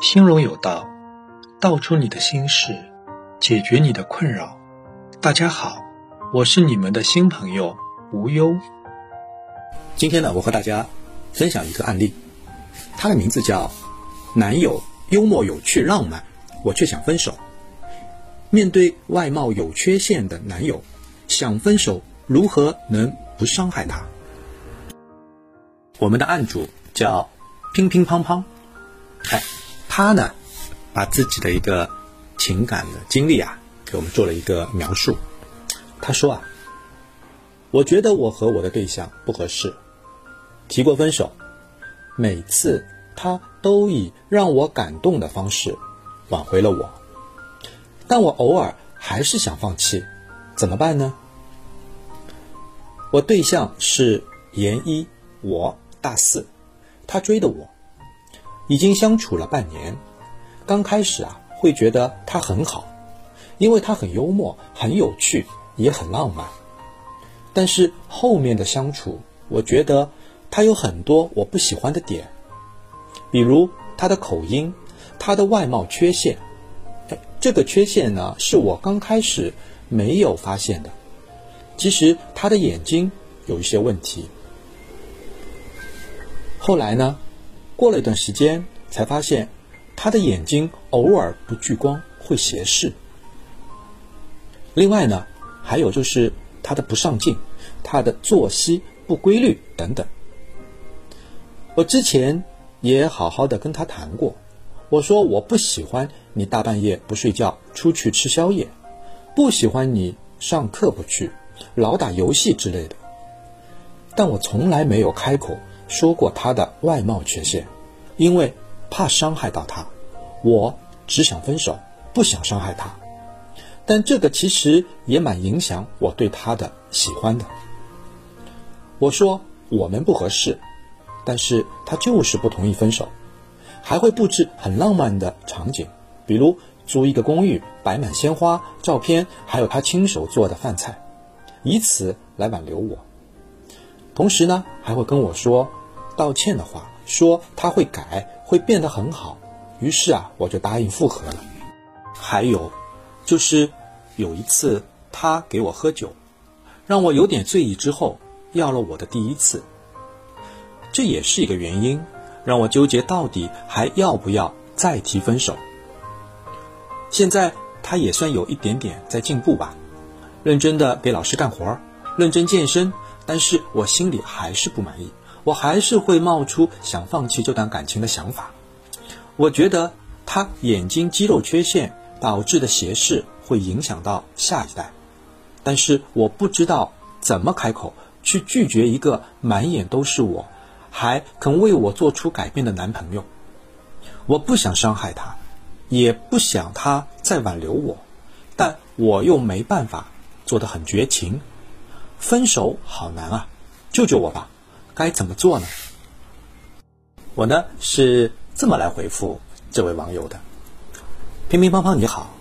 心荣有道，道出你的心事，解决你的困扰。大家好，我是你们的新朋友无忧。今天呢，我和大家分享一个案例，它的名字叫“男友幽默有趣浪漫，我却想分手”。面对外貌有缺陷的男友，想分手，如何能不伤害他？我们的案主叫乒乒乓乓，哎。他呢，把自己的一个情感的经历啊，给我们做了一个描述。他说啊，我觉得我和我的对象不合适，提过分手，每次他都以让我感动的方式挽回了我，但我偶尔还是想放弃，怎么办呢？我对象是研一，我大四，他追的我。已经相处了半年，刚开始啊会觉得他很好，因为他很幽默、很有趣，也很浪漫。但是后面的相处，我觉得他有很多我不喜欢的点，比如他的口音、他的外貌缺陷。哎，这个缺陷呢是我刚开始没有发现的。其实他的眼睛有一些问题。后来呢？过了一段时间，才发现他的眼睛偶尔不聚光，会斜视。另外呢，还有就是他的不上进，他的作息不规律等等。我之前也好好的跟他谈过，我说我不喜欢你大半夜不睡觉出去吃宵夜，不喜欢你上课不去，老打游戏之类的。但我从来没有开口。说过他的外貌缺陷，因为怕伤害到他，我只想分手，不想伤害他。但这个其实也蛮影响我对他的喜欢的。我说我们不合适，但是他就是不同意分手，还会布置很浪漫的场景，比如租一个公寓，摆满鲜花、照片，还有他亲手做的饭菜，以此来挽留我。同时呢，还会跟我说。道歉的话，说他会改，会变得很好。于是啊，我就答应复合了。还有，就是有一次他给我喝酒，让我有点醉意之后，要了我的第一次。这也是一个原因，让我纠结到底还要不要再提分手。现在他也算有一点点在进步吧，认真的给老师干活，认真健身，但是我心里还是不满意。我还是会冒出想放弃这段感情的想法。我觉得他眼睛肌肉缺陷导致的斜视会影响到下一代，但是我不知道怎么开口去拒绝一个满眼都是我，还肯为我做出改变的男朋友。我不想伤害他，也不想他再挽留我，但我又没办法做得很绝情。分手好难啊，救救我吧！该怎么做呢？我呢是这么来回复这位网友的：乒乒乓乓你好，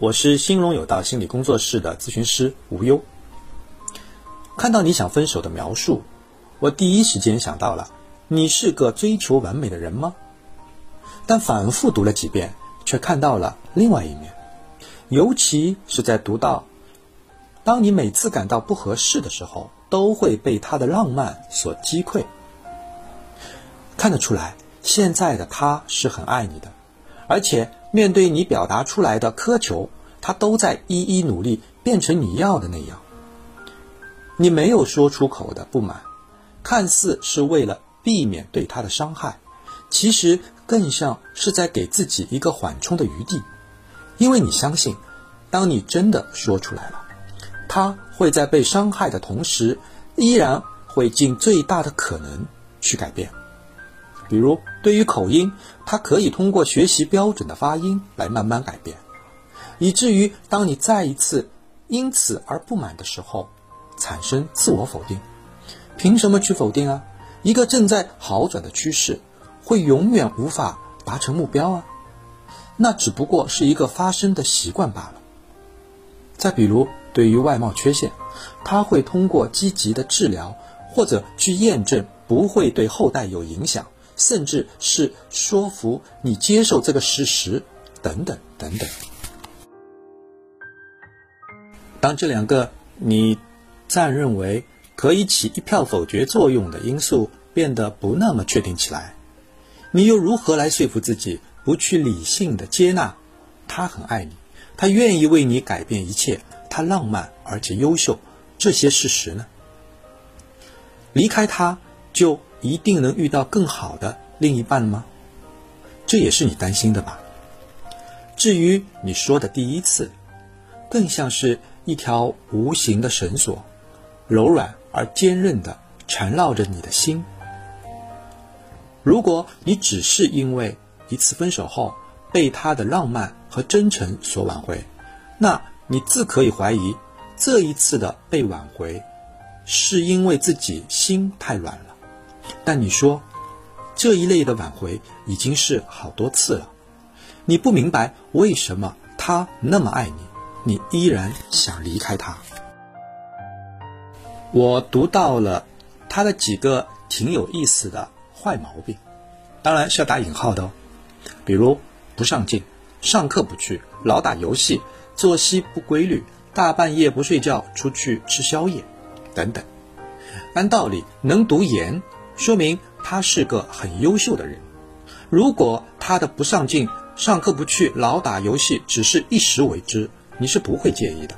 我是兴隆有道心理工作室的咨询师无忧。看到你想分手的描述，我第一时间想到了你是个追求完美的人吗？但反复读了几遍，却看到了另外一面，尤其是在读到当你每次感到不合适的时候。都会被他的浪漫所击溃。看得出来，现在的他是很爱你的，而且面对你表达出来的苛求，他都在一一努力变成你要的那样。你没有说出口的不满，看似是为了避免对他的伤害，其实更像是在给自己一个缓冲的余地，因为你相信，当你真的说出来了。他会在被伤害的同时，依然会尽最大的可能去改变。比如，对于口音，他可以通过学习标准的发音来慢慢改变，以至于当你再一次因此而不满的时候，产生自我否定。凭什么去否定啊？一个正在好转的趋势，会永远无法达成目标啊？那只不过是一个发生的习惯罢了。再比如。对于外貌缺陷，他会通过积极的治疗或者去验证不会对后代有影响，甚至是说服你接受这个事实，等等等等。当这两个你暂认为可以起一票否决作用的因素变得不那么确定起来，你又如何来说服自己不去理性的接纳他很爱你，他愿意为你改变一切，他浪漫而且优秀这些事实呢？离开他就一定能遇到更好的另一半吗？这也是你担心的吧？至于你说的第一次，更像是一条无形的绳索，柔软而坚韧的缠绕着你的心。如果你只是因为一次分手后被他的浪漫和真诚所挽回，那你自可以怀疑这一次的被挽回是因为自己心太软了。但你说这一类的挽回已经是好多次了，你不明白为什么他那么爱你，你依然想离开他。我读到了他的几个挺有意思的。坏毛病，当然是要打引号的哦。比如不上进，上课不去，老打游戏，作息不规律，大半夜不睡觉，出去吃宵夜，等等。按道理能读研，说明他是个很优秀的人。如果他的不上进，上课不去，老打游戏，只是一时为之，你是不会介意的。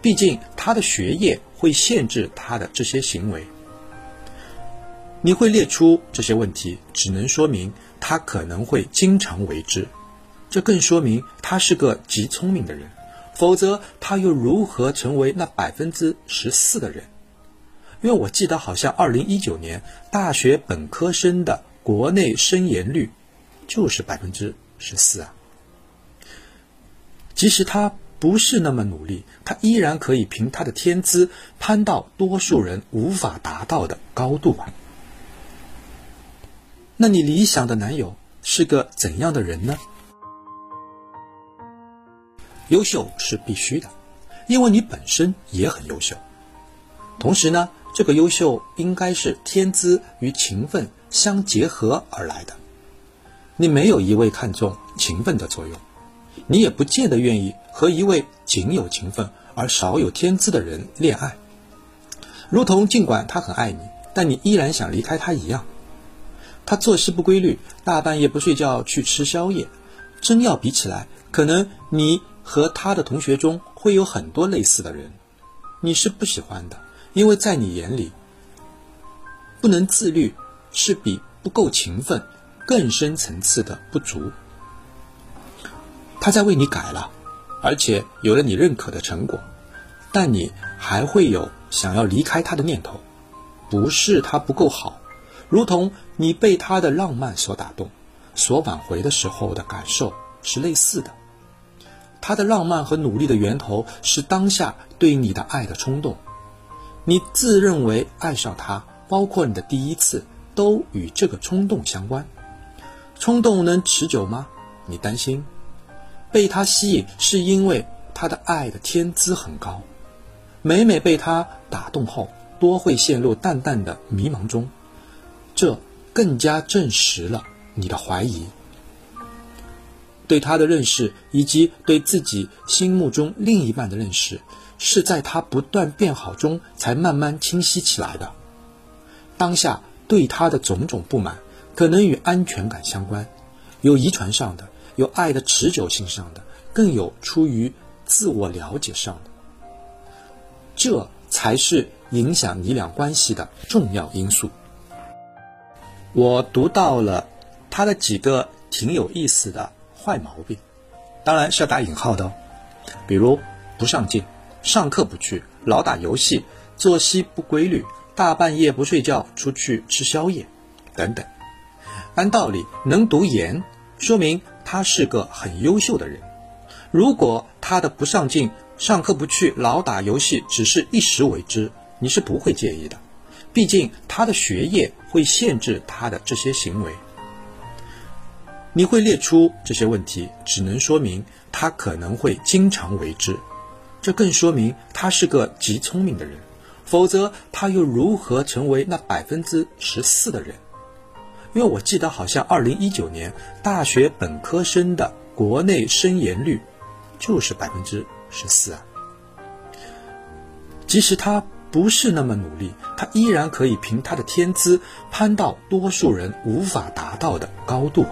毕竟他的学业会限制他的这些行为。你会列出这些问题，只能说明他可能会经常为之，这更说明他是个极聪明的人，否则他又如何成为那百分之十四的人？因为我记得好像二零一九年大学本科生的国内升研率就是百分之十四啊。即使他不是那么努力，他依然可以凭他的天资攀到多数人无法达到的高度啊。那你理想的男友是个怎样的人呢？优秀是必须的，因为你本身也很优秀。同时呢，这个优秀应该是天资与勤奋相结合而来的。你没有一味看重勤奋的作用，你也不见得愿意和一位仅有勤奋而少有天资的人恋爱。如同尽管他很爱你，但你依然想离开他一样。他作息不规律，大半夜不睡觉去吃宵夜。真要比起来，可能你和他的同学中会有很多类似的人，你是不喜欢的，因为在你眼里，不能自律是比不够勤奋更深层次的不足。他在为你改了，而且有了你认可的成果，但你还会有想要离开他的念头，不是他不够好。如同你被他的浪漫所打动，所挽回的时候的感受是类似的。他的浪漫和努力的源头是当下对你的爱的冲动。你自认为爱上他，包括你的第一次，都与这个冲动相关。冲动能持久吗？你担心。被他吸引是因为他的爱的天资很高。每每被他打动后，多会陷入淡淡的迷茫中。这更加证实了你的怀疑，对他的认识以及对自己心目中另一半的认识，是在他不断变好中才慢慢清晰起来的。当下对他的种种不满，可能与安全感相关，有遗传上的，有爱的持久性上的，更有出于自我了解上的。这才是影响你俩关系的重要因素。我读到了他的几个挺有意思的坏毛病，当然是要打引号的哦。比如不上进，上课不去，老打游戏，作息不规律，大半夜不睡觉，出去吃宵夜，等等。按道理能读研，说明他是个很优秀的人。如果他的不上进，上课不去，老打游戏，只是一时为之，你是不会介意的。毕竟他的学业会限制他的这些行为，你会列出这些问题，只能说明他可能会经常为之，这更说明他是个极聪明的人，否则他又如何成为那百分之十四的人？因为我记得好像二零一九年大学本科生的国内升研率就是百分之十四啊。即使他不是那么努力，他依然可以凭他的天资攀到多数人无法达到的高度。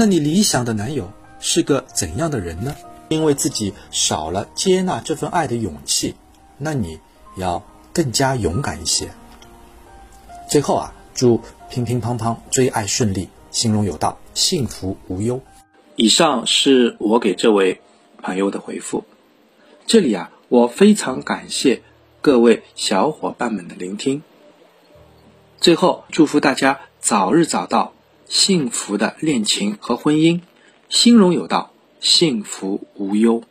那你理想的男友是个怎样的人呢？因为自己少了接纳这份爱的勇气，那你要更加勇敢一些。最后啊，祝乒乒乓乓追爱顺利，心中有道，幸福无忧。以上是我给这位朋友的回复。这里啊，我非常感谢各位小伙伴们的聆听。最后，祝福大家早日找到幸福的恋情和婚姻，心中有道，幸福无忧。